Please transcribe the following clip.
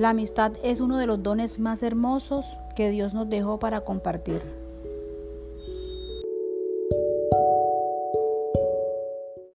La amistad es uno de los dones más hermosos que Dios nos dejó para compartir.